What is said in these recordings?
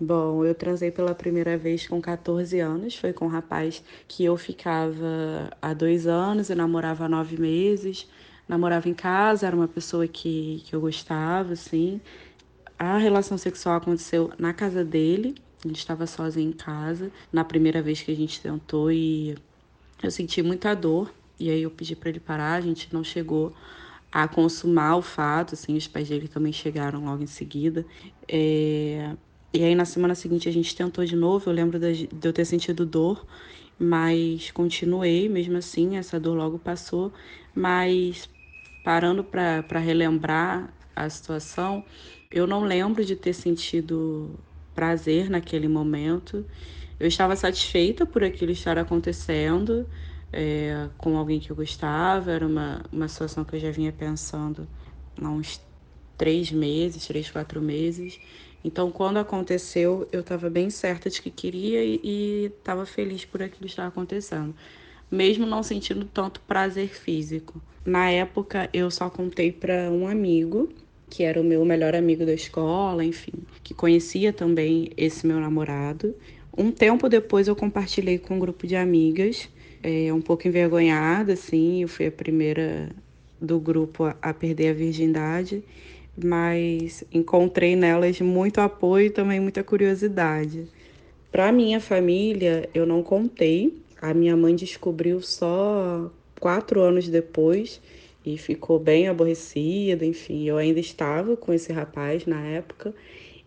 Bom, eu transei pela primeira vez com 14 anos. Foi com um rapaz que eu ficava há dois anos, eu namorava há nove meses. Namorava em casa, era uma pessoa que, que eu gostava, assim. A relação sexual aconteceu na casa dele, gente estava sozinho em casa, na primeira vez que a gente tentou e eu senti muita dor. E aí eu pedi para ele parar, a gente não chegou a consumar o fato, assim, os pais dele também chegaram logo em seguida. É... E aí na semana seguinte a gente tentou de novo, eu lembro de eu ter sentido dor, mas continuei mesmo assim, essa dor logo passou, mas parando para relembrar a situação, eu não lembro de ter sentido prazer naquele momento. Eu estava satisfeita por aquilo estar acontecendo é, com alguém que eu gostava. Era uma, uma situação que eu já vinha pensando há uns três meses, três, quatro meses. Então, quando aconteceu, eu estava bem certa de que queria e estava feliz por aquilo estar acontecendo, mesmo não sentindo tanto prazer físico. Na época, eu só contei para um amigo que era o meu melhor amigo da escola, enfim, que conhecia também esse meu namorado. Um tempo depois eu compartilhei com um grupo de amigas, é, um pouco envergonhada, assim, eu fui a primeira do grupo a, a perder a virgindade, mas encontrei nelas muito apoio e também muita curiosidade. Para minha família, eu não contei. A minha mãe descobriu só quatro anos depois e ficou bem aborrecida, enfim. Eu ainda estava com esse rapaz na época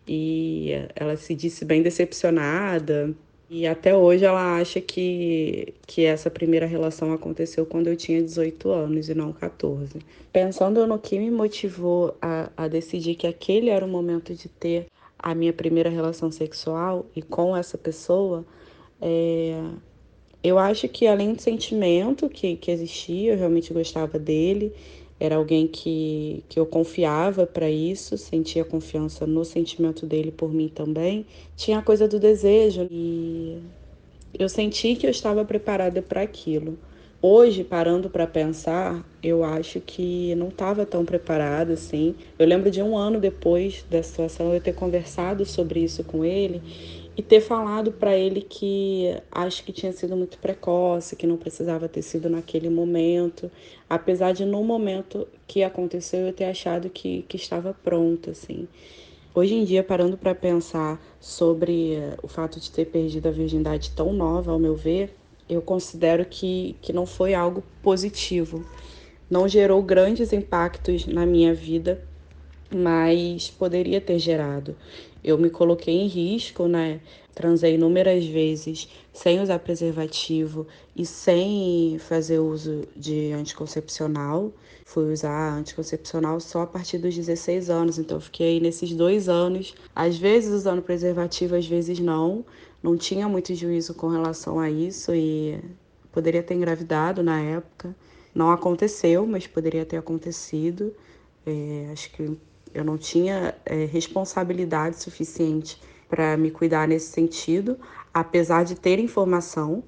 e ela se disse bem decepcionada. E até hoje ela acha que, que essa primeira relação aconteceu quando eu tinha 18 anos e não 14. Pensando no que me motivou a, a decidir que aquele era o momento de ter a minha primeira relação sexual e com essa pessoa, é, eu acho que além do sentimento que, que existia, eu realmente gostava dele, era alguém que, que eu confiava para isso, sentia confiança no sentimento dele por mim também. Tinha a coisa do desejo e eu senti que eu estava preparada para aquilo. Hoje, parando para pensar, eu acho que não estava tão preparada assim. Eu lembro de um ano depois da situação eu ter conversado sobre isso com ele e ter falado para ele que acho que tinha sido muito precoce, que não precisava ter sido naquele momento, apesar de no momento que aconteceu eu ter achado que, que estava pronta, assim. Hoje em dia, parando para pensar sobre o fato de ter perdido a virgindade tão nova, ao meu ver, eu considero que, que não foi algo positivo. Não gerou grandes impactos na minha vida, mas poderia ter gerado. Eu me coloquei em risco, né? Transei inúmeras vezes sem usar preservativo e sem fazer uso de anticoncepcional. Fui usar anticoncepcional só a partir dos 16 anos, então fiquei nesses dois anos, às vezes usando preservativo, às vezes não. Não tinha muito juízo com relação a isso e poderia ter engravidado na época. Não aconteceu, mas poderia ter acontecido. É, acho que eu não tinha é, responsabilidade suficiente para me cuidar nesse sentido, apesar de ter informação,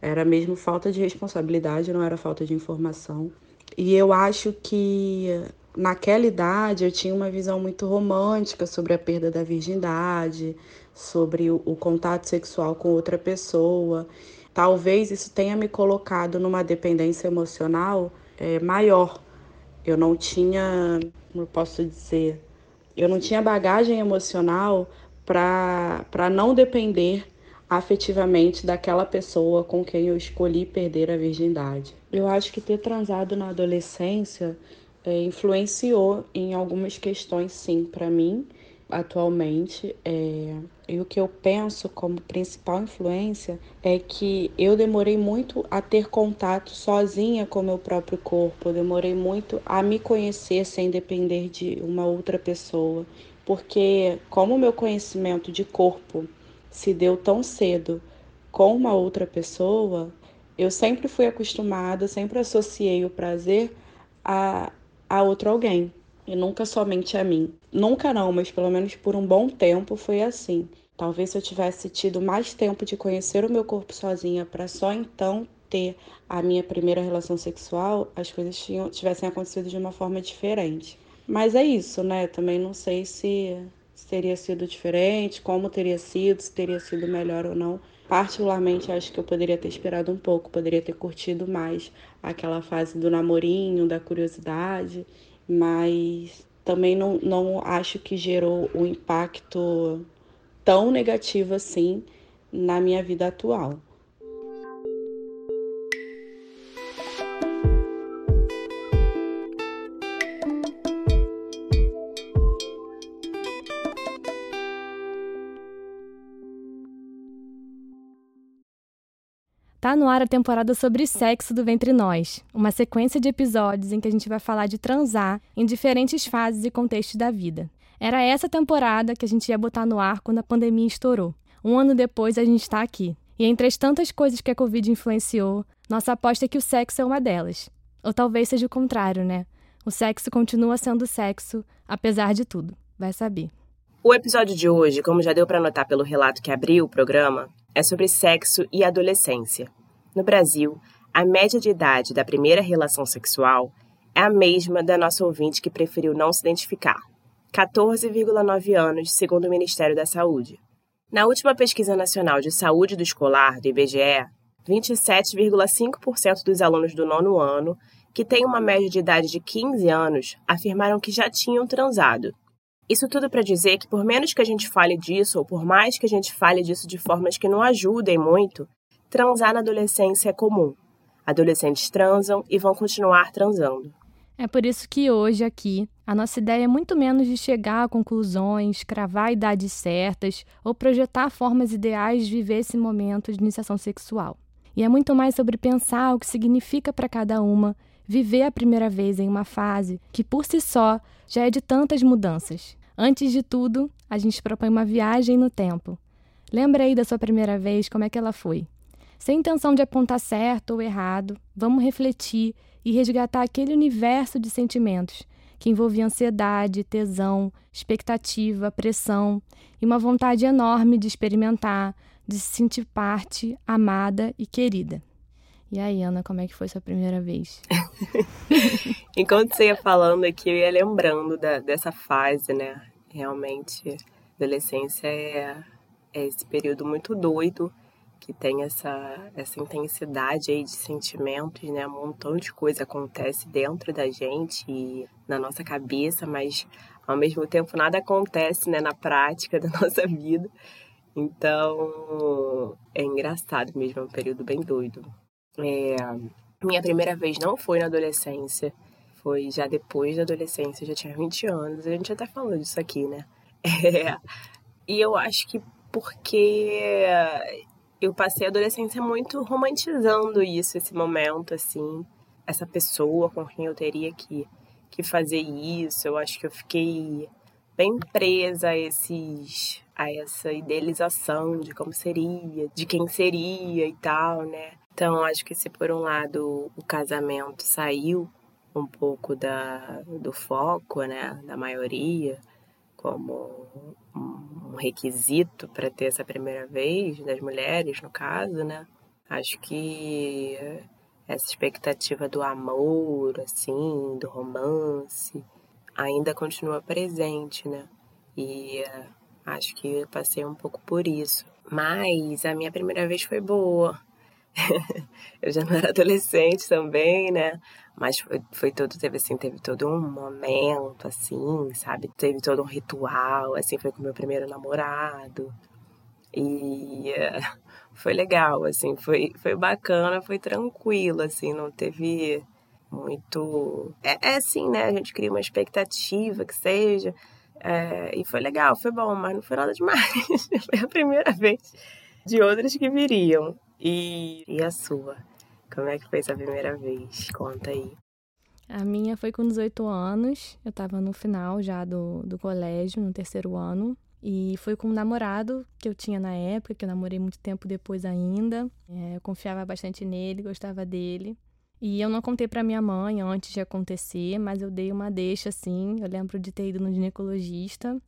era mesmo falta de responsabilidade, não era falta de informação. E eu acho que naquela idade eu tinha uma visão muito romântica sobre a perda da virgindade, sobre o, o contato sexual com outra pessoa. Talvez isso tenha me colocado numa dependência emocional é, maior. Eu não tinha como eu posso dizer, eu não tinha bagagem emocional para não depender afetivamente daquela pessoa com quem eu escolhi perder a virgindade. Eu acho que ter transado na adolescência é, influenciou em algumas questões, sim, para mim, atualmente. É, e o que eu penso como principal influência é que eu demorei muito a ter contato sozinha com meu próprio corpo, eu demorei muito a me conhecer sem depender de uma outra pessoa, porque como o meu conhecimento de corpo se deu tão cedo com uma outra pessoa, eu sempre fui acostumada, sempre associei o prazer a, a outro alguém e nunca somente a mim. Nunca não, mas pelo menos por um bom tempo foi assim. Talvez se eu tivesse tido mais tempo de conhecer o meu corpo sozinha para só então ter a minha primeira relação sexual, as coisas tinham, tivessem acontecido de uma forma diferente. Mas é isso, né? Também não sei se se teria sido diferente, como teria sido, se teria sido melhor ou não. Particularmente, acho que eu poderia ter esperado um pouco, poderia ter curtido mais aquela fase do namorinho, da curiosidade, mas também não, não acho que gerou um impacto tão negativo assim na minha vida atual. Tá no ar a temporada sobre sexo do Ventre Nós, uma sequência de episódios em que a gente vai falar de transar em diferentes fases e contextos da vida. Era essa temporada que a gente ia botar no ar quando a pandemia estourou. Um ano depois a gente está aqui. E entre as tantas coisas que a Covid influenciou, nossa aposta é que o sexo é uma delas. Ou talvez seja o contrário, né? O sexo continua sendo sexo, apesar de tudo. Vai saber. O episódio de hoje, como já deu para notar pelo relato que abriu o programa, é sobre sexo e adolescência. No Brasil, a média de idade da primeira relação sexual é a mesma da nossa ouvinte que preferiu não se identificar. 14,9 anos, segundo o Ministério da Saúde. Na última pesquisa nacional de saúde do escolar, do IBGE, 27,5% dos alunos do nono ano, que têm uma média de idade de 15 anos, afirmaram que já tinham transado, isso tudo para dizer que, por menos que a gente fale disso, ou por mais que a gente fale disso de formas que não ajudem muito, transar na adolescência é comum. Adolescentes transam e vão continuar transando. É por isso que hoje aqui a nossa ideia é muito menos de chegar a conclusões, cravar idades certas ou projetar formas ideais de viver esse momento de iniciação sexual. E é muito mais sobre pensar o que significa para cada uma viver a primeira vez em uma fase que por si só já é de tantas mudanças. Antes de tudo, a gente propõe uma viagem no tempo. Lembra aí da sua primeira vez, como é que ela foi? Sem intenção de apontar certo ou errado, vamos refletir e resgatar aquele universo de sentimentos que envolvia ansiedade, tesão, expectativa, pressão e uma vontade enorme de experimentar, de se sentir parte, amada e querida. E aí, Ana, como é que foi sua primeira vez? Enquanto você ia falando aqui, eu ia lembrando da, dessa fase, né? Realmente, adolescência é, é esse período muito doido, que tem essa, essa intensidade aí de sentimentos, né? Um montão de coisa acontece dentro da gente e na nossa cabeça, mas ao mesmo tempo nada acontece, né? Na prática da nossa vida. Então, é engraçado mesmo, é um período bem doido. É, minha primeira vez não foi na adolescência, foi já depois da adolescência, já tinha 20 anos, a gente até falou disso aqui, né? É, e eu acho que porque eu passei a adolescência muito romantizando isso, esse momento, assim, essa pessoa com quem eu teria que, que fazer isso. Eu acho que eu fiquei bem presa a esses a essa idealização de como seria, de quem seria e tal, né? Então, acho que se por um lado o casamento saiu um pouco da, do foco, né, da maioria, como um requisito para ter essa primeira vez, das mulheres, no caso, né, acho que essa expectativa do amor, assim, do romance, ainda continua presente, né, e acho que passei um pouco por isso. Mas a minha primeira vez foi boa eu já não era adolescente também, né? Mas foi, foi todo, teve assim, teve todo um momento, assim, sabe? Teve todo um ritual, assim, foi com meu primeiro namorado. E uh, foi legal, assim, foi, foi bacana, foi tranquilo, assim, não teve muito. É, é assim, né? A gente cria uma expectativa que seja. É, e foi legal, foi bom, mas não foi nada demais. foi a primeira vez de outras que viriam. E, e a sua? Como é que foi essa primeira vez? Conta aí. A minha foi com 18 anos. Eu tava no final já do, do colégio, no terceiro ano. E foi com um namorado que eu tinha na época, que eu namorei muito tempo depois ainda. É, eu confiava bastante nele, gostava dele. E eu não contei para minha mãe antes de acontecer, mas eu dei uma deixa assim. Eu lembro de ter ido no ginecologista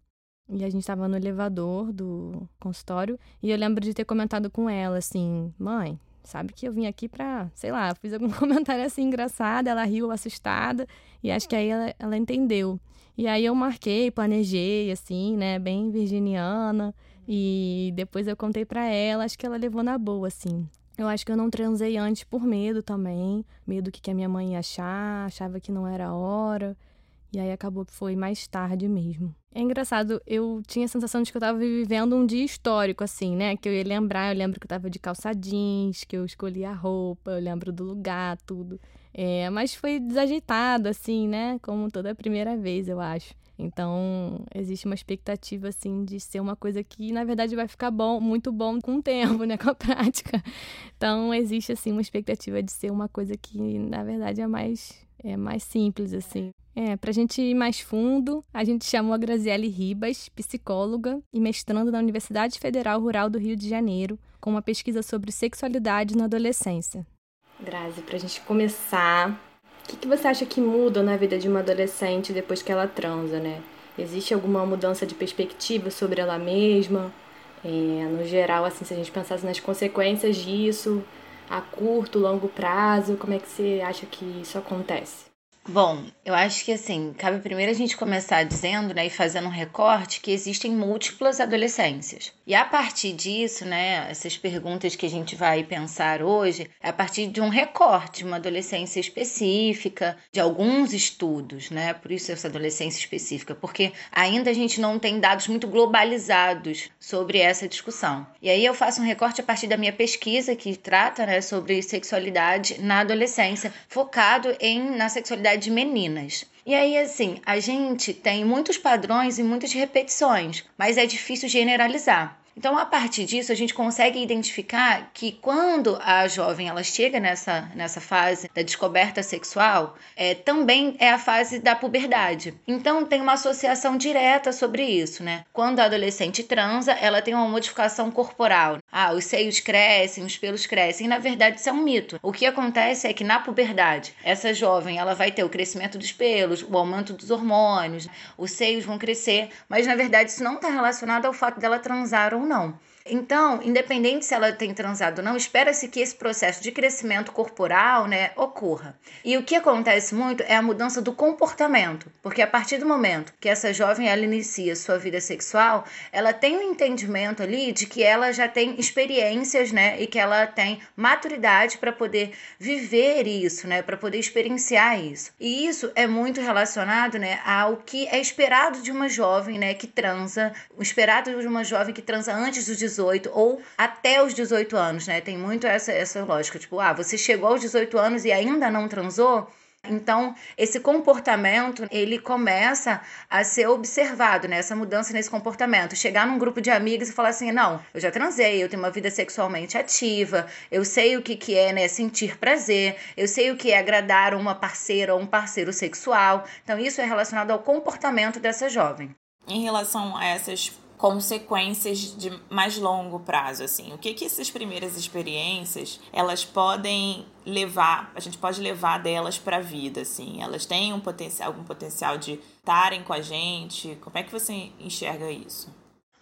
e a gente estava no elevador do consultório. E eu lembro de ter comentado com ela assim: mãe, sabe que eu vim aqui pra, sei lá, fiz algum comentário assim engraçado. Ela riu assustada. E acho que aí ela, ela entendeu. E aí eu marquei, planejei, assim, né, bem virginiana. E depois eu contei para ela, acho que ela levou na boa, assim. Eu acho que eu não transei antes por medo também. Medo que, que a minha mãe ia achar, achava que não era hora. E aí acabou que foi mais tarde mesmo. É engraçado, eu tinha a sensação de que eu tava vivendo um dia histórico, assim, né? Que eu ia lembrar, eu lembro que eu tava de calça jeans, que eu escolhi a roupa, eu lembro do lugar, tudo. É, mas foi desajeitado, assim, né? Como toda a primeira vez, eu acho. Então, existe uma expectativa, assim, de ser uma coisa que, na verdade, vai ficar bom, muito bom com o tempo, né? Com a prática. Então, existe, assim, uma expectativa de ser uma coisa que, na verdade, é mais, é mais simples, assim. É, para a gente ir mais fundo, a gente chamou a Graziele Ribas, psicóloga e mestrando na Universidade Federal Rural do Rio de Janeiro, com uma pesquisa sobre sexualidade na adolescência. Grazi, para a gente começar, o que, que você acha que muda na vida de uma adolescente depois que ela transa, né? Existe alguma mudança de perspectiva sobre ela mesma? É, no geral, assim, se a gente pensasse nas consequências disso, a curto, longo prazo, como é que você acha que isso acontece? Bom, eu acho que assim, cabe primeiro a gente começar dizendo, né, e fazendo um recorte que existem múltiplas adolescências. E a partir disso, né, essas perguntas que a gente vai pensar hoje, é a partir de um recorte, uma adolescência específica, de alguns estudos, né? Por isso essa adolescência específica, porque ainda a gente não tem dados muito globalizados sobre essa discussão. E aí eu faço um recorte a partir da minha pesquisa que trata, né, sobre sexualidade na adolescência, focado em na sexualidade de meninas. E aí, assim, a gente tem muitos padrões e muitas repetições, mas é difícil generalizar. Então, a partir disso, a gente consegue identificar que quando a jovem ela chega nessa, nessa fase da descoberta sexual, é, também é a fase da puberdade. Então, tem uma associação direta sobre isso, né? Quando a adolescente transa, ela tem uma modificação corporal. Ah, os seios crescem, os pelos crescem. E, na verdade, isso é um mito. O que acontece é que na puberdade, essa jovem ela vai ter o crescimento dos pelos, o aumento dos hormônios, os seios vão crescer, mas na verdade isso não está relacionado ao fato dela transar ou não. Então, independente se ela tem transado ou não, espera-se que esse processo de crescimento corporal né, ocorra. E o que acontece muito é a mudança do comportamento, porque a partir do momento que essa jovem ela inicia sua vida sexual, ela tem um entendimento ali de que ela já tem experiências né, e que ela tem maturidade para poder viver isso, né, para poder experienciar isso. E isso é muito relacionado né, ao que é esperado de uma jovem né, que transa, o esperado de uma jovem que transa antes dos 18 18 ou até os 18 anos, né? Tem muito essa, essa lógica, tipo, ah, você chegou aos 18 anos e ainda não transou? Então, esse comportamento, ele começa a ser observado, né? Essa mudança nesse comportamento. Chegar num grupo de amigos e falar assim, não, eu já transei, eu tenho uma vida sexualmente ativa, eu sei o que, que é, né, sentir prazer, eu sei o que é agradar uma parceira ou um parceiro sexual. Então, isso é relacionado ao comportamento dessa jovem. Em relação a essas consequências de mais longo prazo, assim. O que que essas primeiras experiências, elas podem levar, a gente pode levar delas para a vida, assim. Elas têm um potencial, algum potencial de estarem com a gente. Como é que você enxerga isso?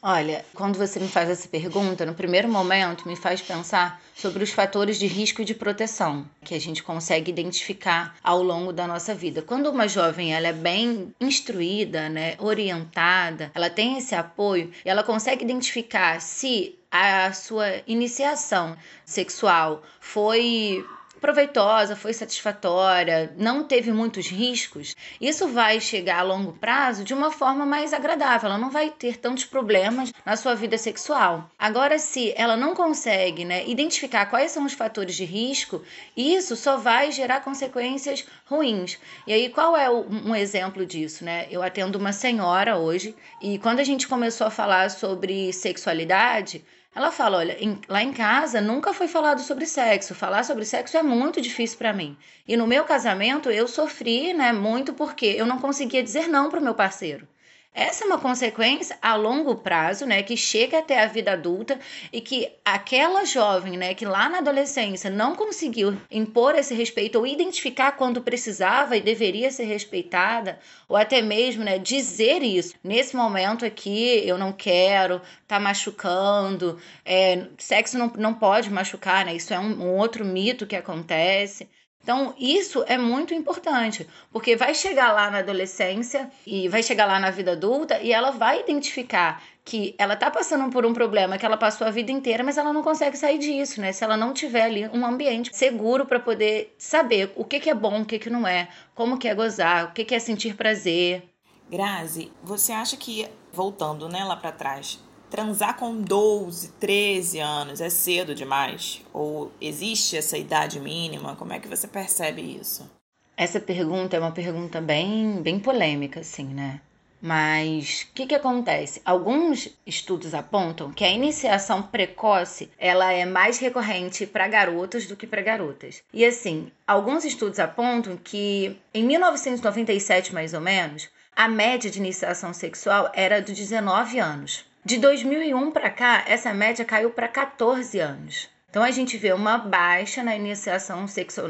Olha, quando você me faz essa pergunta, no primeiro momento me faz pensar sobre os fatores de risco e de proteção que a gente consegue identificar ao longo da nossa vida. Quando uma jovem ela é bem instruída, né, orientada, ela tem esse apoio, ela consegue identificar se a sua iniciação sexual foi proveitosa, foi satisfatória, não teve muitos riscos, isso vai chegar a longo prazo de uma forma mais agradável. Ela não vai ter tantos problemas na sua vida sexual. Agora, se ela não consegue né, identificar quais são os fatores de risco, isso só vai gerar consequências ruins. E aí, qual é um exemplo disso? Né? Eu atendo uma senhora hoje e quando a gente começou a falar sobre sexualidade, ela fala: olha, em, lá em casa nunca foi falado sobre sexo. Falar sobre sexo é muito difícil para mim. E no meu casamento eu sofri, né, muito porque eu não conseguia dizer não para o meu parceiro. Essa é uma consequência a longo prazo, né, que chega até a vida adulta e que aquela jovem, né, que lá na adolescência não conseguiu impor esse respeito ou identificar quando precisava e deveria ser respeitada, ou até mesmo, né, dizer isso. Nesse momento aqui, eu não quero, tá machucando, é, sexo não, não pode machucar, né, isso é um, um outro mito que acontece. Então, isso é muito importante, porque vai chegar lá na adolescência e vai chegar lá na vida adulta e ela vai identificar que ela está passando por um problema que ela passou a vida inteira, mas ela não consegue sair disso, né? Se ela não tiver ali um ambiente seguro para poder saber o que, que é bom, o que, que não é, como que é gozar, o que, que é sentir prazer. Grazi, você acha que, voltando né, lá para trás, transar com 12, 13 anos é cedo demais? Ou existe essa idade mínima? Como é que você percebe isso? Essa pergunta é uma pergunta bem, bem polêmica, assim, né? Mas o que, que acontece? Alguns estudos apontam que a iniciação precoce ela é mais recorrente para garotos do que para garotas. E assim, alguns estudos apontam que em 1997, mais ou menos, a média de iniciação sexual era de 19 anos. De 2001 para cá, essa média caiu para 14 anos. Então a gente vê uma baixa na iniciação sexual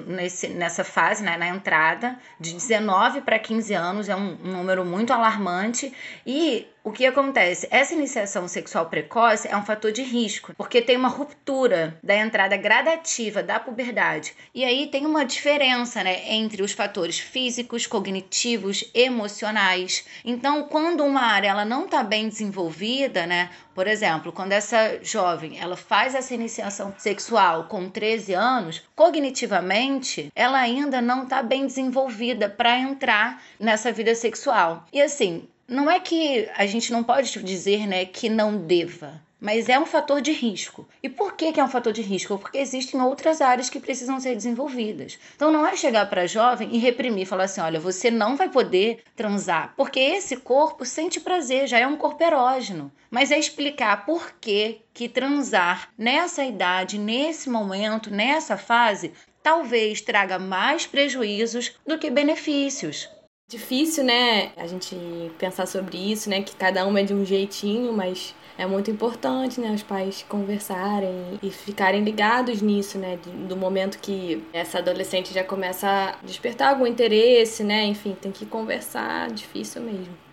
nessa fase, né, na entrada, de 19 para 15 anos, é um, um número muito alarmante. E o que acontece? Essa iniciação sexual precoce é um fator de risco, porque tem uma ruptura da entrada gradativa da puberdade. E aí tem uma diferença né, entre os fatores físicos, cognitivos, emocionais. Então, quando uma área ela não está bem desenvolvida, né, por exemplo, quando essa jovem ela faz essa iniciação sexual com 13 anos, cognitivamente ela ainda não está bem desenvolvida para entrar nessa vida sexual. E assim, não é que a gente não pode dizer né, que não deva, mas é um fator de risco. E por que, que é um fator de risco? Porque existem outras áreas que precisam ser desenvolvidas. Então não é chegar para a jovem e reprimir, falar assim: olha, você não vai poder transar, porque esse corpo sente prazer, já é um corpo erógeno. Mas é explicar por que, que transar nessa idade, nesse momento, nessa fase, talvez traga mais prejuízos do que benefícios. Difícil, né, a gente pensar sobre isso, né, que cada um é de um jeitinho, mas é muito importante, né, os pais conversarem e ficarem ligados nisso, né, do momento que essa adolescente já começa a despertar algum interesse, né, enfim, tem que conversar, difícil mesmo.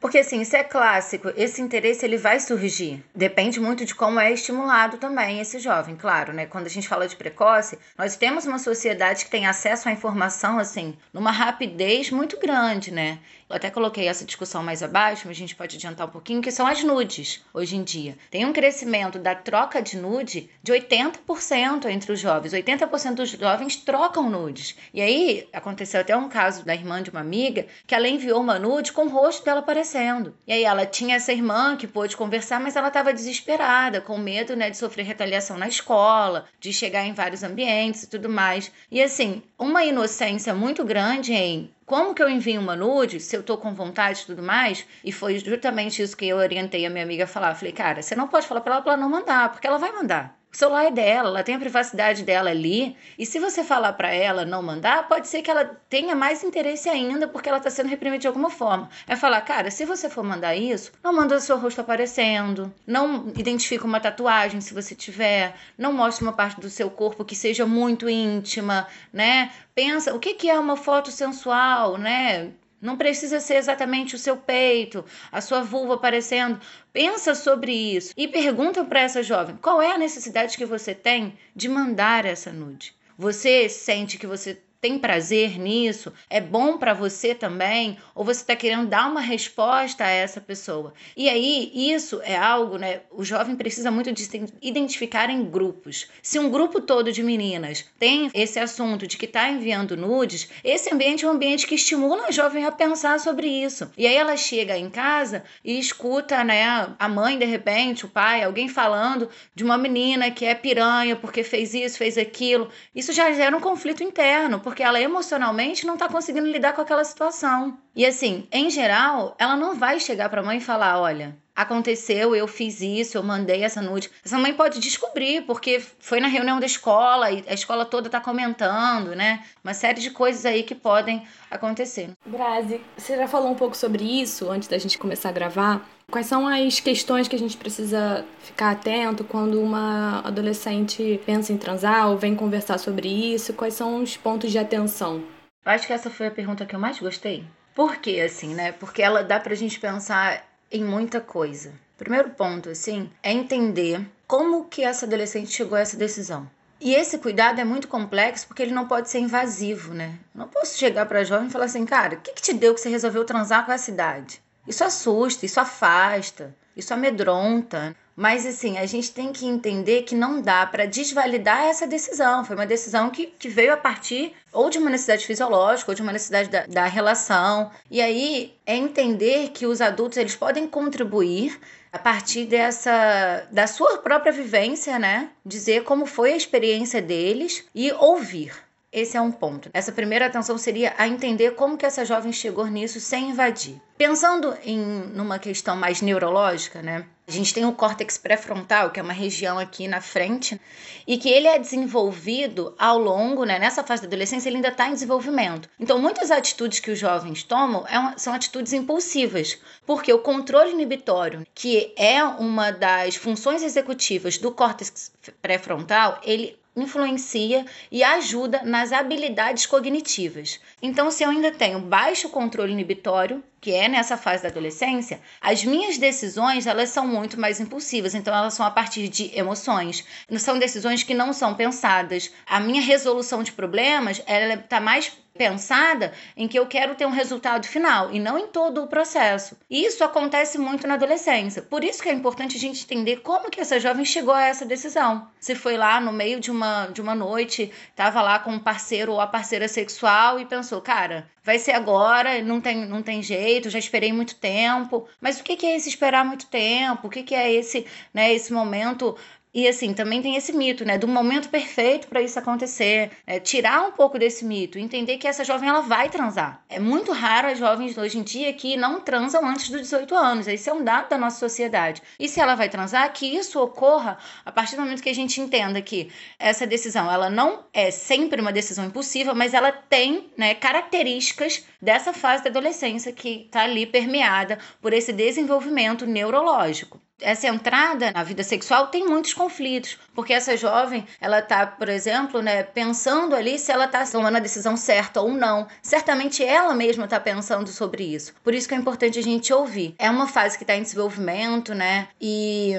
Porque assim, isso é clássico, esse interesse ele vai surgir. Depende muito de como é estimulado também esse jovem, claro, né? Quando a gente fala de precoce, nós temos uma sociedade que tem acesso à informação assim, numa rapidez muito grande, né? Eu até coloquei essa discussão mais abaixo, mas a gente pode adiantar um pouquinho, que são as nudes hoje em dia. Tem um crescimento da troca de nude de 80% entre os jovens. 80% dos jovens trocam nudes. E aí aconteceu até um caso da irmã de uma amiga que ela enviou uma nude com o rosto dela aparecendo. E aí ela tinha essa irmã que pôde conversar, mas ela estava desesperada, com medo né, de sofrer retaliação na escola, de chegar em vários ambientes e tudo mais. E assim, uma inocência muito grande em como que eu envio uma nude se eu tô com vontade e tudo mais? E foi justamente isso que eu orientei a minha amiga a falar. falei, cara, você não pode falar pra ela pra ela não mandar, porque ela vai mandar. O celular é dela, ela tem a privacidade dela ali. E se você falar para ela não mandar, pode ser que ela tenha mais interesse ainda porque ela está sendo reprimida de alguma forma. É falar, cara, se você for mandar isso, não manda o seu rosto aparecendo, não identifica uma tatuagem se você tiver, não mostre uma parte do seu corpo que seja muito íntima, né? Pensa, o que, que é uma foto sensual, né? Não precisa ser exatamente o seu peito, a sua vulva aparecendo. Pensa sobre isso e pergunta para essa jovem qual é a necessidade que você tem de mandar essa nude. Você sente que você tem prazer nisso? É bom para você também? Ou você está querendo dar uma resposta a essa pessoa? E aí, isso é algo, né? O jovem precisa muito de se identificar em grupos. Se um grupo todo de meninas tem esse assunto de que está enviando nudes, esse ambiente é um ambiente que estimula a jovem a pensar sobre isso. E aí ela chega em casa e escuta, né, a mãe, de repente, o pai, alguém falando de uma menina que é piranha porque fez isso, fez aquilo. Isso já gera um conflito interno porque ela emocionalmente não está conseguindo lidar com aquela situação. E assim, em geral, ela não vai chegar para a mãe e falar: olha, aconteceu, eu fiz isso, eu mandei essa nude. Essa mãe pode descobrir, porque foi na reunião da escola e a escola toda tá comentando, né? Uma série de coisas aí que podem acontecer. Grazi, você já falou um pouco sobre isso antes da gente começar a gravar. Quais são as questões que a gente precisa ficar atento quando uma adolescente pensa em transar ou vem conversar sobre isso? Quais são os pontos de atenção? Eu acho que essa foi a pergunta que eu mais gostei. Por quê, assim, né? Porque ela dá pra gente pensar em muita coisa. Primeiro ponto, assim, é entender como que essa adolescente chegou a essa decisão. E esse cuidado é muito complexo porque ele não pode ser invasivo, né? Eu não posso chegar para jovem e falar assim, cara, o que, que te deu que você resolveu transar com essa idade? Isso assusta, isso afasta, isso amedronta. Mas assim, a gente tem que entender que não dá para desvalidar essa decisão. Foi uma decisão que, que veio a partir ou de uma necessidade fisiológica ou de uma necessidade da, da relação. E aí é entender que os adultos eles podem contribuir a partir dessa da sua própria vivência, né? Dizer como foi a experiência deles e ouvir. Esse é um ponto. Essa primeira atenção seria a entender como que essa jovem chegou nisso sem invadir. Pensando em numa questão mais neurológica, né? A gente tem o córtex pré-frontal, que é uma região aqui na frente, e que ele é desenvolvido ao longo, né, nessa fase da adolescência, ele ainda está em desenvolvimento. Então, muitas atitudes que os jovens tomam é são atitudes impulsivas, porque o controle inibitório, que é uma das funções executivas do córtex pré-frontal, ele influencia e ajuda nas habilidades cognitivas. Então, se eu ainda tenho baixo controle inibitório, que é nessa fase da adolescência, as minhas decisões elas são muito mais impulsivas, então elas são a partir de emoções. São decisões que não são pensadas. A minha resolução de problemas ela está mais pensada em que eu quero ter um resultado final e não em todo o processo. E isso acontece muito na adolescência. Por isso que é importante a gente entender como que essa jovem chegou a essa decisão. Se foi lá no meio de uma, de uma noite, estava lá com um parceiro ou a parceira sexual e pensou, cara, vai ser agora, não tem, não tem jeito, já esperei muito tempo. Mas o que, que é esse esperar muito tempo? O que, que é esse, né, esse momento e assim, também tem esse mito, né, do momento perfeito para isso acontecer. É, tirar um pouco desse mito, entender que essa jovem ela vai transar. É muito raro as jovens hoje em dia que não transam antes dos 18 anos. Esse é um dado da nossa sociedade. E se ela vai transar, que isso ocorra a partir do momento que a gente entenda que essa decisão, ela não é sempre uma decisão impossível, mas ela tem, né, características dessa fase da adolescência que está ali permeada por esse desenvolvimento neurológico essa entrada na vida sexual tem muitos conflitos, porque essa jovem, ela tá, por exemplo, né, pensando ali se ela tá tomando a decisão certa ou não. Certamente ela mesma tá pensando sobre isso. Por isso que é importante a gente ouvir. É uma fase que está em desenvolvimento, né? E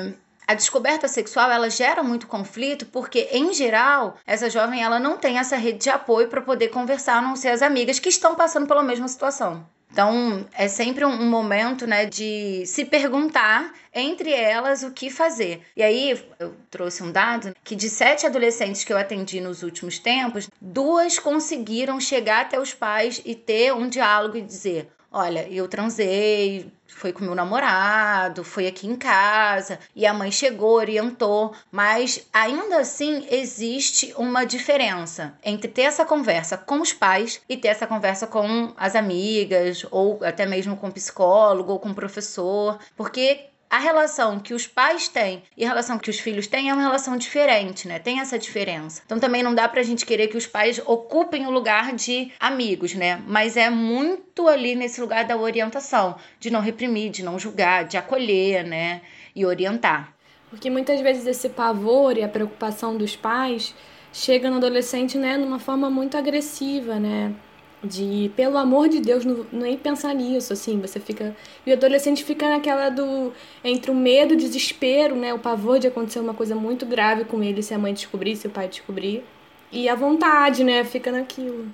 a descoberta sexual ela gera muito conflito porque em geral essa jovem ela não tem essa rede de apoio para poder conversar a não ser as amigas que estão passando pela mesma situação então, é sempre um momento, né, de se perguntar entre elas o que fazer. E aí, eu trouxe um dado que de sete adolescentes que eu atendi nos últimos tempos, duas conseguiram chegar até os pais e ter um diálogo e dizer: Olha, eu transei, foi com meu namorado, foi aqui em casa, e a mãe chegou, orientou, mas ainda assim existe uma diferença entre ter essa conversa com os pais e ter essa conversa com as amigas, ou até mesmo com o psicólogo ou com o professor, porque a relação que os pais têm e a relação que os filhos têm é uma relação diferente, né? Tem essa diferença. Então também não dá pra gente querer que os pais ocupem o lugar de amigos, né? Mas é muito ali nesse lugar da orientação, de não reprimir, de não julgar, de acolher, né? E orientar. Porque muitas vezes esse pavor e a preocupação dos pais chega no adolescente, né, numa forma muito agressiva, né? De pelo amor de Deus não, nem pensar nisso assim você fica e o adolescente fica naquela do entre o medo o desespero né o pavor de acontecer uma coisa muito grave com ele se a mãe descobrir se o pai descobrir e a vontade né fica naquilo.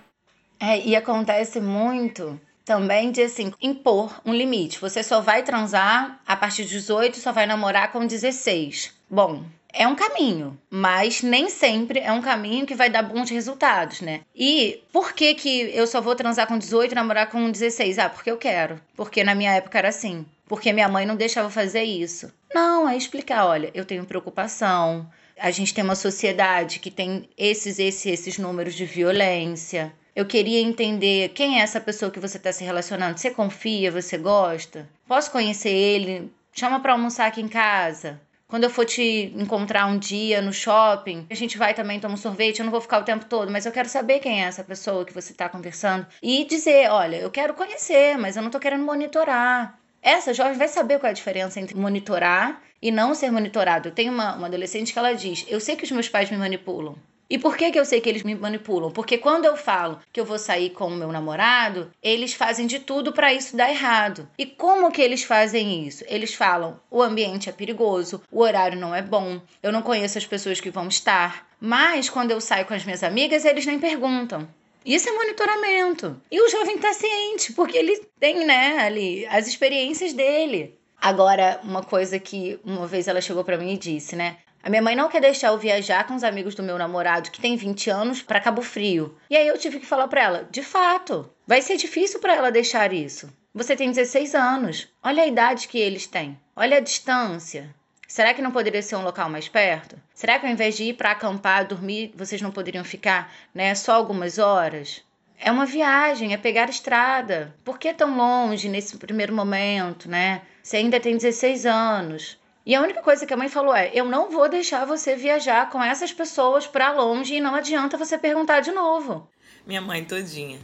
É e acontece muito também de assim impor um limite. Você só vai transar a partir dos 18 só vai namorar com 16 bom é um caminho, mas nem sempre é um caminho que vai dar bons resultados, né? E por que que eu só vou transar com 18 e namorar com 16? Ah, porque eu quero. Porque na minha época era assim. Porque minha mãe não deixava fazer isso. Não, é explicar, olha, eu tenho preocupação. A gente tem uma sociedade que tem esses, esses, esses números de violência. Eu queria entender quem é essa pessoa que você está se relacionando. Você confia? Você gosta? Posso conhecer ele? Chama para almoçar aqui em casa. Quando eu for te encontrar um dia no shopping, a gente vai também tomar um sorvete, eu não vou ficar o tempo todo, mas eu quero saber quem é essa pessoa que você está conversando. E dizer, olha, eu quero conhecer, mas eu não estou querendo monitorar. Essa jovem vai saber qual é a diferença entre monitorar e não ser monitorado. Eu tenho uma, uma adolescente que ela diz: Eu sei que os meus pais me manipulam. E por que, que eu sei que eles me manipulam? Porque quando eu falo que eu vou sair com o meu namorado, eles fazem de tudo para isso dar errado. E como que eles fazem isso? Eles falam: o ambiente é perigoso, o horário não é bom, eu não conheço as pessoas que vão estar. Mas quando eu saio com as minhas amigas, eles nem perguntam. Isso é monitoramento. E o jovem está ciente, porque ele tem, né, ali as experiências dele. Agora, uma coisa que uma vez ela chegou para mim e disse, né? A minha mãe não quer deixar eu viajar com os amigos do meu namorado, que tem 20 anos, para Cabo Frio. E aí eu tive que falar para ela: de fato, vai ser difícil para ela deixar isso. Você tem 16 anos. Olha a idade que eles têm. Olha a distância. Será que não poderia ser um local mais perto? Será que ao invés de ir para acampar, dormir, vocês não poderiam ficar, né, só algumas horas? É uma viagem, é pegar a estrada. Por que tão longe nesse primeiro momento, né? Você ainda tem 16 anos. E a única coisa que a mãe falou é: eu não vou deixar você viajar com essas pessoas para longe e não adianta você perguntar de novo. Minha mãe todinha.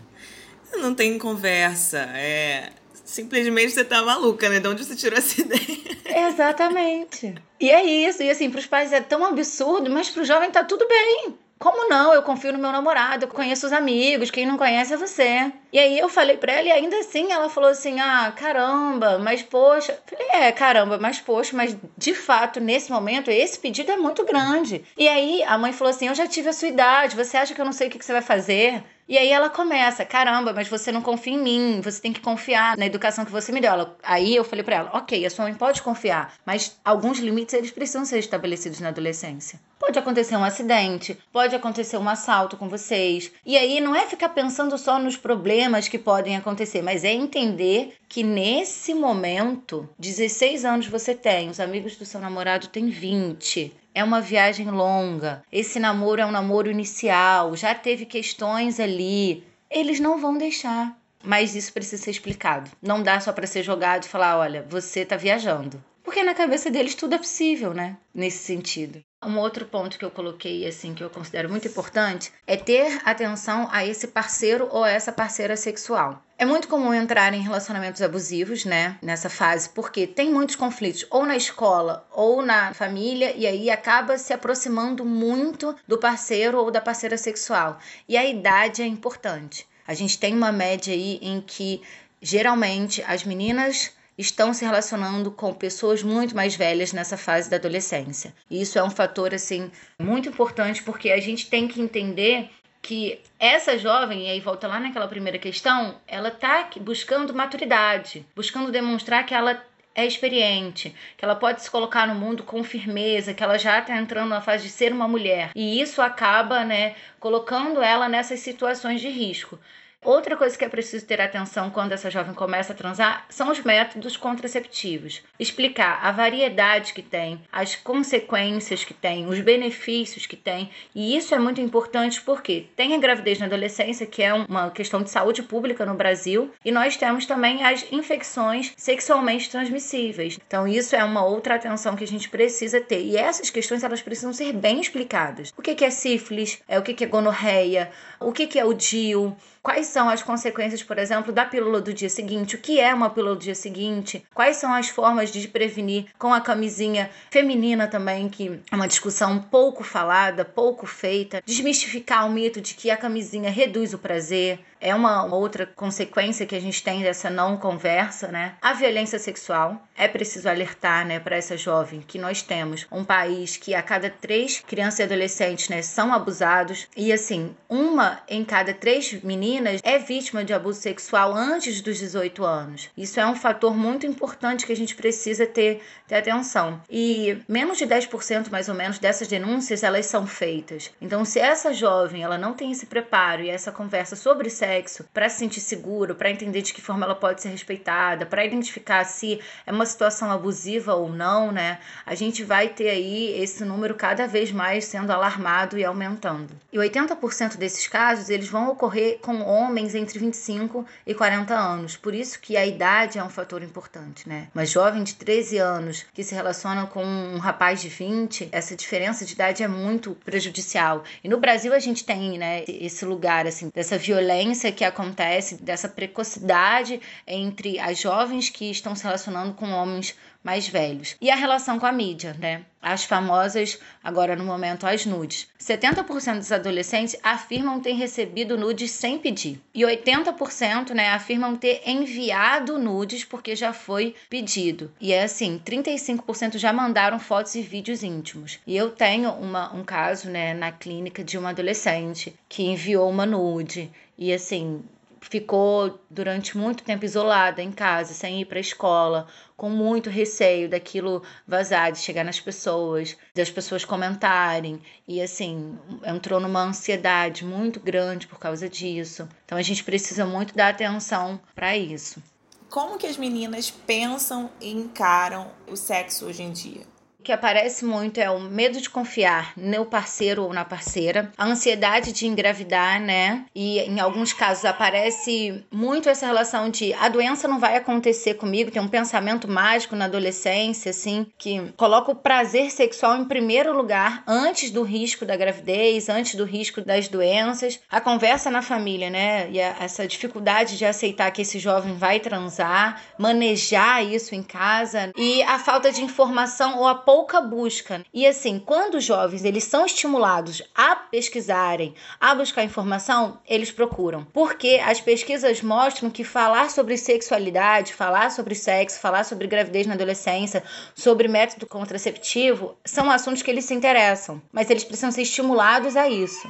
Não tem conversa, é simplesmente você tá maluca, né? De onde você tirou essa ideia? Exatamente. E é isso. E assim, pros pais é tão absurdo, mas pro jovem tá tudo bem. Como não? Eu confio no meu namorado, eu conheço os amigos, quem não conhece é você. E aí eu falei pra ela e ainda assim ela falou assim: ah, caramba, mas poxa. Falei, é, caramba, mas poxa, mas de fato, nesse momento, esse pedido é muito grande. E aí a mãe falou assim: eu já tive a sua idade, você acha que eu não sei o que você vai fazer? E aí ela começa, caramba, mas você não confia em mim, você tem que confiar na educação que você me deu. Aí eu falei para ela, ok, a sua mãe pode confiar, mas alguns limites eles precisam ser estabelecidos na adolescência. Pode acontecer um acidente, pode acontecer um assalto com vocês. E aí não é ficar pensando só nos problemas que podem acontecer, mas é entender que nesse momento, 16 anos você tem, os amigos do seu namorado têm 20 é uma viagem longa. Esse namoro é um namoro inicial, já teve questões ali. Eles não vão deixar. Mas isso precisa ser explicado. Não dá só para ser jogado e falar, olha, você tá viajando. Porque na cabeça deles tudo é possível, né? Nesse sentido. Um outro ponto que eu coloquei, assim, que eu considero muito importante, é ter atenção a esse parceiro ou essa parceira sexual. É muito comum entrar em relacionamentos abusivos, né, nessa fase, porque tem muitos conflitos, ou na escola ou na família, e aí acaba se aproximando muito do parceiro ou da parceira sexual. E a idade é importante. A gente tem uma média aí em que geralmente as meninas estão se relacionando com pessoas muito mais velhas nessa fase da adolescência. E isso é um fator assim muito importante porque a gente tem que entender que essa jovem, e aí volta lá naquela primeira questão, ela está buscando maturidade, buscando demonstrar que ela é experiente, que ela pode se colocar no mundo com firmeza, que ela já está entrando na fase de ser uma mulher. E isso acaba, né, colocando ela nessas situações de risco. Outra coisa que é preciso ter atenção quando essa jovem começa a transar são os métodos contraceptivos. Explicar a variedade que tem, as consequências que tem, os benefícios que tem. E isso é muito importante porque tem a gravidez na adolescência, que é uma questão de saúde pública no Brasil, e nós temos também as infecções sexualmente transmissíveis. Então isso é uma outra atenção que a gente precisa ter. E essas questões elas precisam ser bem explicadas. O que é sífilis? É o que é gonorreia? O que é o DIU? Quais são as consequências, por exemplo, da pílula do dia seguinte? O que é uma pílula do dia seguinte? Quais são as formas de prevenir com a camisinha feminina também, que é uma discussão pouco falada, pouco feita? Desmistificar o mito de que a camisinha reduz o prazer é uma outra consequência que a gente tem dessa não conversa, né? A violência sexual. É preciso alertar, né, para essa jovem que nós temos um país que a cada três crianças e adolescentes, né, são abusados e assim, uma em cada três meninas é vítima de abuso sexual antes dos 18 anos. Isso é um fator muito importante que a gente precisa ter, ter atenção. E menos de 10% mais ou menos dessas denúncias, elas são feitas. Então, se essa jovem, ela não tem esse preparo e essa conversa sobre sexo sexo, para se sentir seguro, para entender de que forma ela pode ser respeitada, para identificar se é uma situação abusiva ou não, né? A gente vai ter aí esse número cada vez mais sendo alarmado e aumentando. E 80% desses casos, eles vão ocorrer com homens entre 25 e 40 anos. Por isso que a idade é um fator importante, né? Uma jovem de 13 anos que se relaciona com um rapaz de 20, essa diferença de idade é muito prejudicial. E no Brasil a gente tem, né, esse lugar assim dessa violência que acontece, dessa precocidade entre as jovens que estão se relacionando com homens mais velhos. E a relação com a mídia, né? As famosas, agora no momento, as nudes. 70% dos adolescentes afirmam ter recebido nudes sem pedir. E 80% né, afirmam ter enviado nudes porque já foi pedido. E é assim, 35% já mandaram fotos e vídeos íntimos. E eu tenho uma, um caso né, na clínica de uma adolescente que enviou uma nude. E assim, ficou durante muito tempo isolada em casa, sem ir para a escola, com muito receio daquilo vazar, de chegar nas pessoas, das pessoas comentarem. E assim, entrou numa ansiedade muito grande por causa disso. Então a gente precisa muito dar atenção para isso. Como que as meninas pensam e encaram o sexo hoje em dia? Que aparece muito é o medo de confiar no parceiro ou na parceira, a ansiedade de engravidar, né? E em alguns casos aparece muito essa relação de a doença não vai acontecer comigo, tem um pensamento mágico na adolescência, assim, que coloca o prazer sexual em primeiro lugar, antes do risco da gravidez, antes do risco das doenças. A conversa na família, né? E a, essa dificuldade de aceitar que esse jovem vai transar, manejar isso em casa e a falta de informação ou a pouca busca. E assim, quando os jovens eles são estimulados a pesquisarem, a buscar informação, eles procuram. Porque as pesquisas mostram que falar sobre sexualidade, falar sobre sexo, falar sobre gravidez na adolescência, sobre método contraceptivo, são assuntos que eles se interessam, mas eles precisam ser estimulados a isso.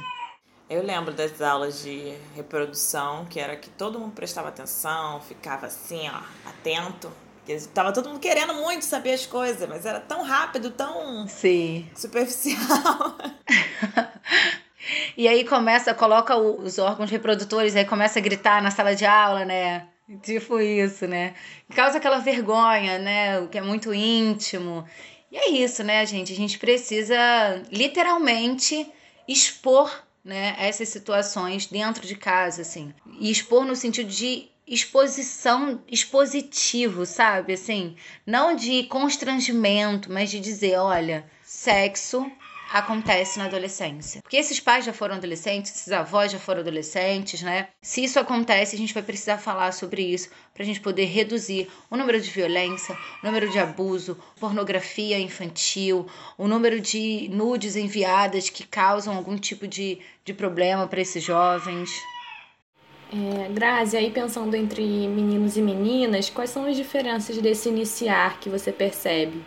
Eu lembro das aulas de reprodução, que era que todo mundo prestava atenção, ficava assim, ó, atento. Porque tava todo mundo querendo muito saber as coisas, mas era tão rápido, tão Sim. superficial. e aí começa, coloca os órgãos reprodutores, aí começa a gritar na sala de aula, né? Tipo isso, né? Causa aquela vergonha, né? O que é muito íntimo. E é isso, né, gente? A gente precisa literalmente expor né, essas situações dentro de casa, assim. E expor no sentido de exposição, expositivo, sabe? Assim, não de constrangimento, mas de dizer, olha, sexo acontece na adolescência. Porque esses pais já foram adolescentes, esses avós já foram adolescentes, né? Se isso acontece, a gente vai precisar falar sobre isso para a gente poder reduzir o número de violência, o número de abuso, pornografia infantil, o número de nudes enviadas que causam algum tipo de, de problema para esses jovens. É, Grazi, aí pensando entre meninos e meninas, quais são as diferenças desse iniciar que você percebe?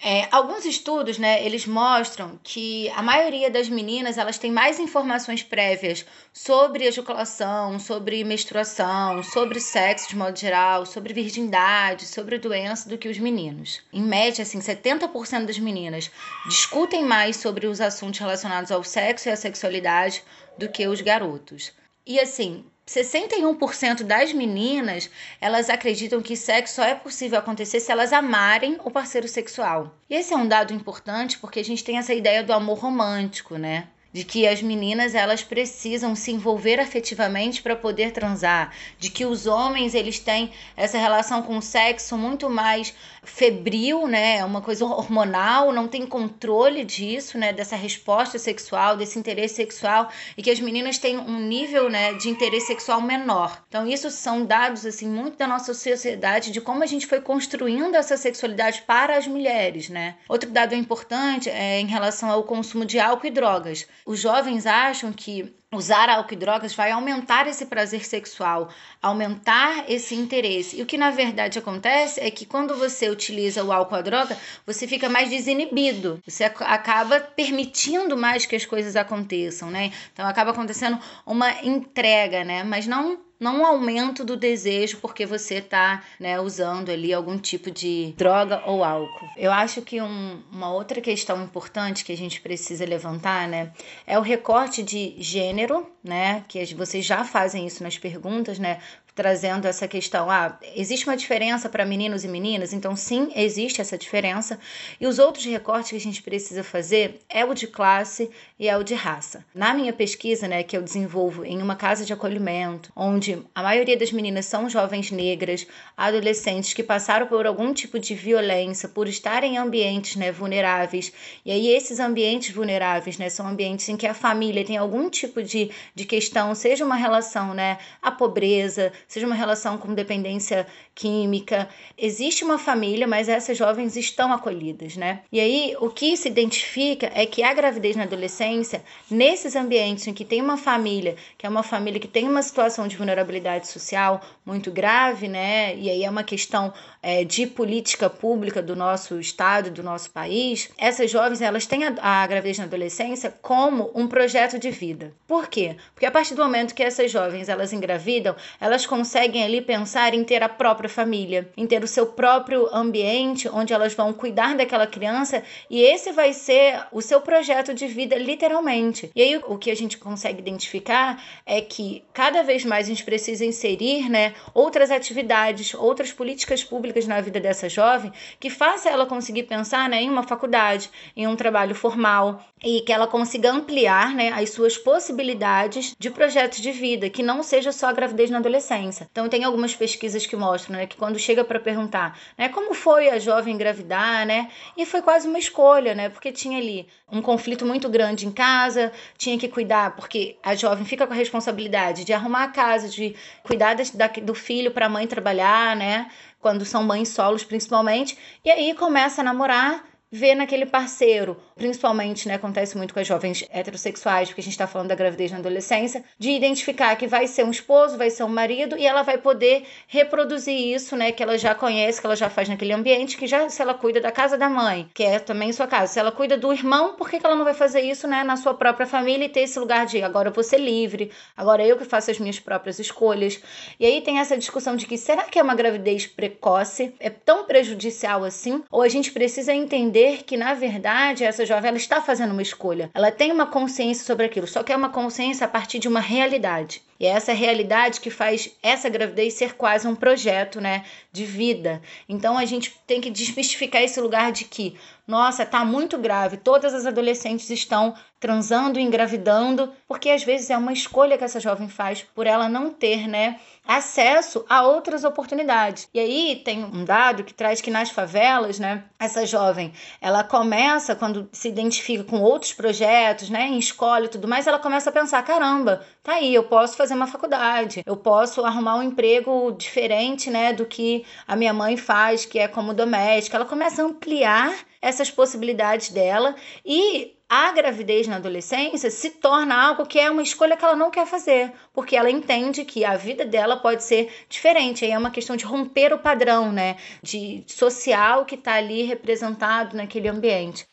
É, alguns estudos, né, eles mostram que a maioria das meninas elas têm mais informações prévias sobre ejaculação, sobre menstruação, sobre sexo de modo geral, sobre virgindade, sobre doença do que os meninos. Em média, assim, 70% das meninas discutem mais sobre os assuntos relacionados ao sexo e à sexualidade do que os garotos. E assim, 61% das meninas, elas acreditam que sexo só é possível acontecer se elas amarem o parceiro sexual. E esse é um dado importante porque a gente tem essa ideia do amor romântico, né? De que as meninas elas precisam se envolver afetivamente para poder transar, de que os homens eles têm essa relação com o sexo muito mais febril, né, é uma coisa hormonal, não tem controle disso, né, dessa resposta sexual, desse interesse sexual e que as meninas têm um nível, né, de interesse sexual menor. Então isso são dados assim muito da nossa sociedade de como a gente foi construindo essa sexualidade para as mulheres, né? Outro dado importante é em relação ao consumo de álcool e drogas. Os jovens acham que usar álcool e drogas vai aumentar esse prazer sexual, aumentar esse interesse. E o que na verdade acontece é que quando você utiliza o álcool ou a droga, você fica mais desinibido. Você acaba permitindo mais que as coisas aconteçam, né? Então acaba acontecendo uma entrega, né? Mas não não um aumento do desejo porque você está né, usando ali algum tipo de droga ou álcool. Eu acho que um, uma outra questão importante que a gente precisa levantar né, é o recorte de gênero, né? Que vocês já fazem isso nas perguntas, né? Trazendo essa questão: ah, existe uma diferença para meninos e meninas? Então, sim, existe essa diferença. E os outros recortes que a gente precisa fazer é o de classe e é o de raça. Na minha pesquisa, né, que eu desenvolvo em uma casa de acolhimento, onde a maioria das meninas são jovens negras, adolescentes que passaram por algum tipo de violência, por estarem em ambientes né, vulneráveis. E aí, esses ambientes vulneráveis né, são ambientes em que a família tem algum tipo de, de questão, seja uma relação né, à pobreza, seja uma relação com dependência química. Existe uma família, mas essas jovens estão acolhidas, né? E aí o que se identifica é que a gravidez na adolescência, nesses ambientes em que tem uma família, que é uma família que tem uma situação de vulnerabilidade social muito grave, né? E aí é uma questão é, de política pública do nosso estado, do nosso país. Essas jovens elas têm a, a gravidez na adolescência como um projeto de vida. Por quê? Porque a partir do momento que essas jovens elas engravidam, elas conseguem ali pensar em ter a própria família, em ter o seu próprio ambiente onde elas vão cuidar daquela criança e esse vai ser o seu projeto de vida, literalmente. E aí o que a gente consegue identificar é que cada vez mais a gente precisa inserir né, outras atividades, outras políticas públicas na vida dessa jovem que faça ela conseguir pensar né, em uma faculdade, em um trabalho formal e que ela consiga ampliar né, as suas possibilidades de projetos de vida, que não seja só a gravidez na adolescência. Então, tem algumas pesquisas que mostram né? Que quando chega para perguntar, né? Como foi a jovem engravidar, né? E foi quase uma escolha, né? Porque tinha ali um conflito muito grande em casa, tinha que cuidar, porque a jovem fica com a responsabilidade de arrumar a casa, de cuidar da, do filho para a mãe trabalhar, né? Quando são mães solos, principalmente. E aí começa a namorar vê naquele parceiro, principalmente, né, acontece muito com as jovens heterossexuais, porque a gente está falando da gravidez na adolescência, de identificar que vai ser um esposo, vai ser um marido, e ela vai poder reproduzir isso, né, que ela já conhece, que ela já faz naquele ambiente, que já se ela cuida da casa da mãe, que é também sua casa, se ela cuida do irmão, por que, que ela não vai fazer isso, né, na sua própria família e ter esse lugar de agora eu vou ser livre, agora eu que faço as minhas próprias escolhas. E aí tem essa discussão de que será que é uma gravidez precoce? É tão prejudicial assim? Ou a gente precisa entender entender que, na verdade, essa jovem ela está fazendo uma escolha. Ela tem uma consciência sobre aquilo, só que é uma consciência a partir de uma realidade. E é essa realidade que faz essa gravidez ser quase um projeto, né, de vida. Então a gente tem que desmistificar esse lugar de que, nossa, tá muito grave, todas as adolescentes estão transando engravidando, porque às vezes é uma escolha que essa jovem faz por ela não ter, né, acesso a outras oportunidades. E aí tem um dado que traz que nas favelas, né, essa jovem, ela começa quando se identifica com outros projetos, né, em escola e tudo mais, ela começa a pensar, caramba, tá aí, eu posso fazer uma faculdade, eu posso arrumar um emprego diferente, né, do que a minha mãe faz, que é como doméstica. Ela começa a ampliar essas possibilidades dela e a gravidez na adolescência se torna algo que é uma escolha que ela não quer fazer, porque ela entende que a vida dela pode ser diferente. Aí é uma questão de romper o padrão, né, de social que está ali representado naquele ambiente.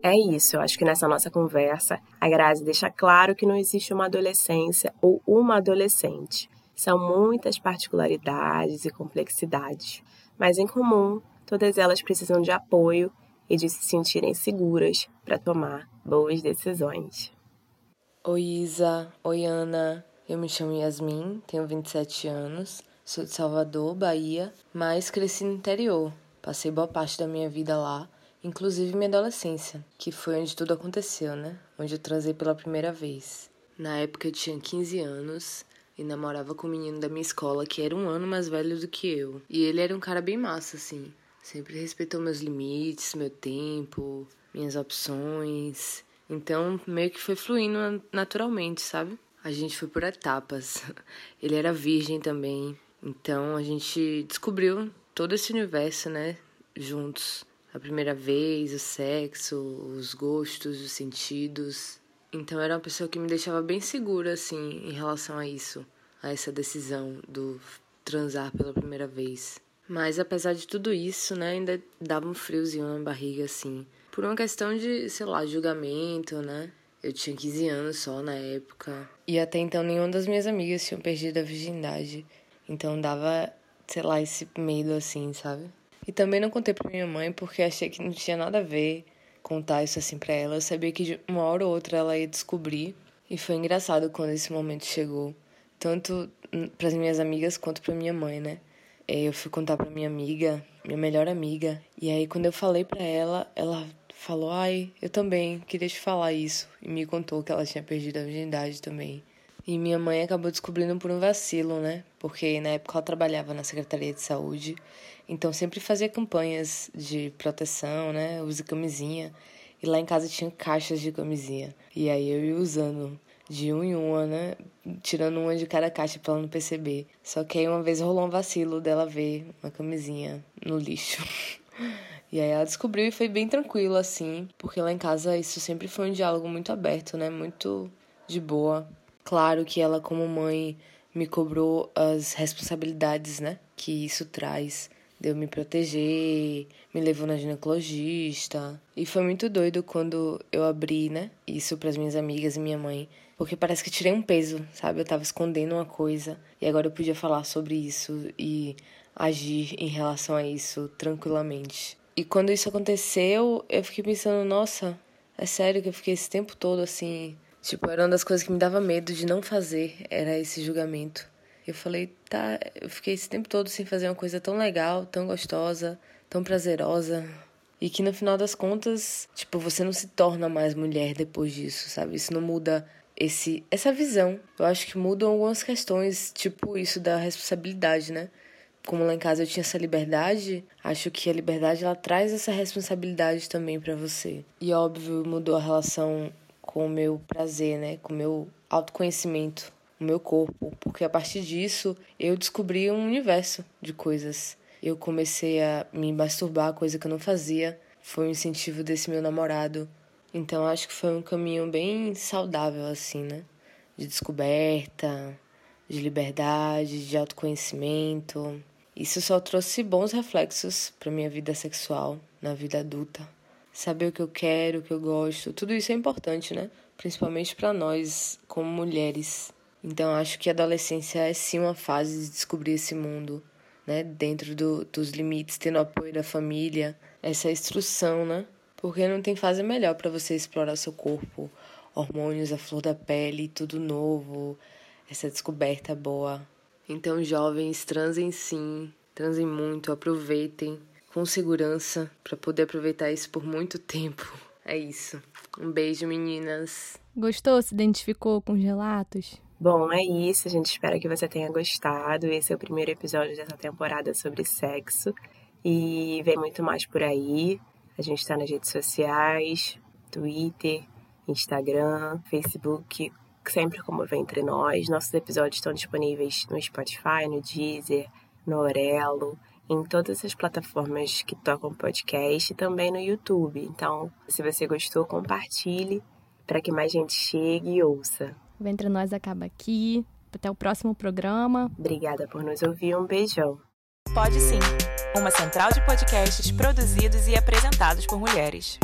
É isso, eu acho que nessa nossa conversa, a Grazi deixa claro que não existe uma adolescência ou uma adolescente. São muitas particularidades e complexidades, mas em comum, todas elas precisam de apoio e de se sentirem seguras para tomar boas decisões. Oi Isa, oi Ana, eu me chamo Yasmin, tenho 27 anos, sou de Salvador, Bahia, mas cresci no interior. Passei boa parte da minha vida lá, inclusive minha adolescência, que foi onde tudo aconteceu, né? Onde eu transei pela primeira vez. Na época eu tinha 15 anos e namorava com um menino da minha escola que era um ano mais velho do que eu. E ele era um cara bem massa, assim. Sempre respeitou meus limites, meu tempo, minhas opções. Então, meio que foi fluindo naturalmente, sabe? A gente foi por etapas. Ele era virgem também. Então, a gente descobriu todo esse universo, né? Juntos. A primeira vez, o sexo, os gostos, os sentidos. Então, era uma pessoa que me deixava bem segura, assim, em relação a isso, a essa decisão do transar pela primeira vez. Mas apesar de tudo isso, né, ainda dava um friozinho na barriga, assim. Por uma questão de, sei lá, julgamento, né? Eu tinha 15 anos só na época. E até então nenhuma das minhas amigas tinha perdido a virgindade. Então dava, sei lá, esse medo assim, sabe? E também não contei pra minha mãe porque achei que não tinha nada a ver contar isso assim pra ela. Eu sabia que de uma hora ou outra ela ia descobrir. E foi engraçado quando esse momento chegou. Tanto para as minhas amigas quanto pra minha mãe, né? É, eu fui contar pra minha amiga, minha melhor amiga, e aí quando eu falei pra ela, ela falou: "Ai, eu também queria te falar isso", e me contou que ela tinha perdido a virgindade também. E minha mãe acabou descobrindo por um vacilo, né? Porque na época ela trabalhava na Secretaria de Saúde, então sempre fazia campanhas de proteção, né? Use camisinha. E lá em casa tinha caixas de camisinha. E aí eu ia usando de um em uma, né? Tirando uma de cada caixa pra ela não perceber. Só que aí uma vez rolou um vacilo dela ver uma camisinha no lixo. E aí ela descobriu e foi bem tranquilo, assim, porque lá em casa isso sempre foi um diálogo muito aberto, né? Muito de boa. Claro que ela, como mãe, me cobrou as responsabilidades, né? Que isso traz. De eu me proteger, me levou na ginecologista. E foi muito doido quando eu abri, né? Isso para as minhas amigas e minha mãe. Porque parece que tirei um peso, sabe? Eu tava escondendo uma coisa. E agora eu podia falar sobre isso e agir em relação a isso tranquilamente. E quando isso aconteceu, eu fiquei pensando, nossa, é sério que eu fiquei esse tempo todo assim. Tipo, era uma das coisas que me dava medo de não fazer, era esse julgamento. Eu falei, tá, eu fiquei esse tempo todo sem fazer uma coisa tão legal, tão gostosa, tão prazerosa. E que no final das contas, tipo, você não se torna mais mulher depois disso, sabe? Isso não muda esse essa visão. Eu acho que mudam algumas questões, tipo isso da responsabilidade, né? como lá em casa eu tinha essa liberdade, acho que a liberdade ela traz essa responsabilidade também para você. E óbvio, mudou a relação com o meu prazer, né? Com o meu autoconhecimento, o meu corpo, porque a partir disso eu descobri um universo de coisas. Eu comecei a me masturbar, coisa que eu não fazia. Foi um incentivo desse meu namorado. Então acho que foi um caminho bem saudável assim, né? De descoberta, de liberdade, de autoconhecimento. Isso só trouxe bons reflexos para minha vida sexual, na vida adulta. Saber o que eu quero, o que eu gosto, tudo isso é importante, né? Principalmente para nós como mulheres. Então acho que a adolescência é sim uma fase de descobrir esse mundo, né? Dentro do, dos limites, tendo apoio da família, essa instrução, né? Porque não tem fase melhor para você explorar seu corpo, hormônios à flor da pele, tudo novo, essa descoberta boa. Então, jovens, transem sim, transem muito, aproveitem com segurança para poder aproveitar isso por muito tempo. É isso. Um beijo, meninas. Gostou? Se identificou com os relatos? Bom, é isso. A gente espera que você tenha gostado. Esse é o primeiro episódio dessa temporada sobre sexo. E vem muito mais por aí. A gente está nas redes sociais, Twitter, Instagram, Facebook, sempre como vem entre nós. Nossos episódios estão disponíveis no Spotify, no Deezer, no Orelo, em todas as plataformas que tocam podcast e também no YouTube. Então, se você gostou, compartilhe para que mais gente chegue e ouça. O Entre Nós acaba aqui. Até o próximo programa. Obrigada por nos ouvir. Um beijão. Pode sim. Uma central de podcasts produzidos e apresentados por mulheres.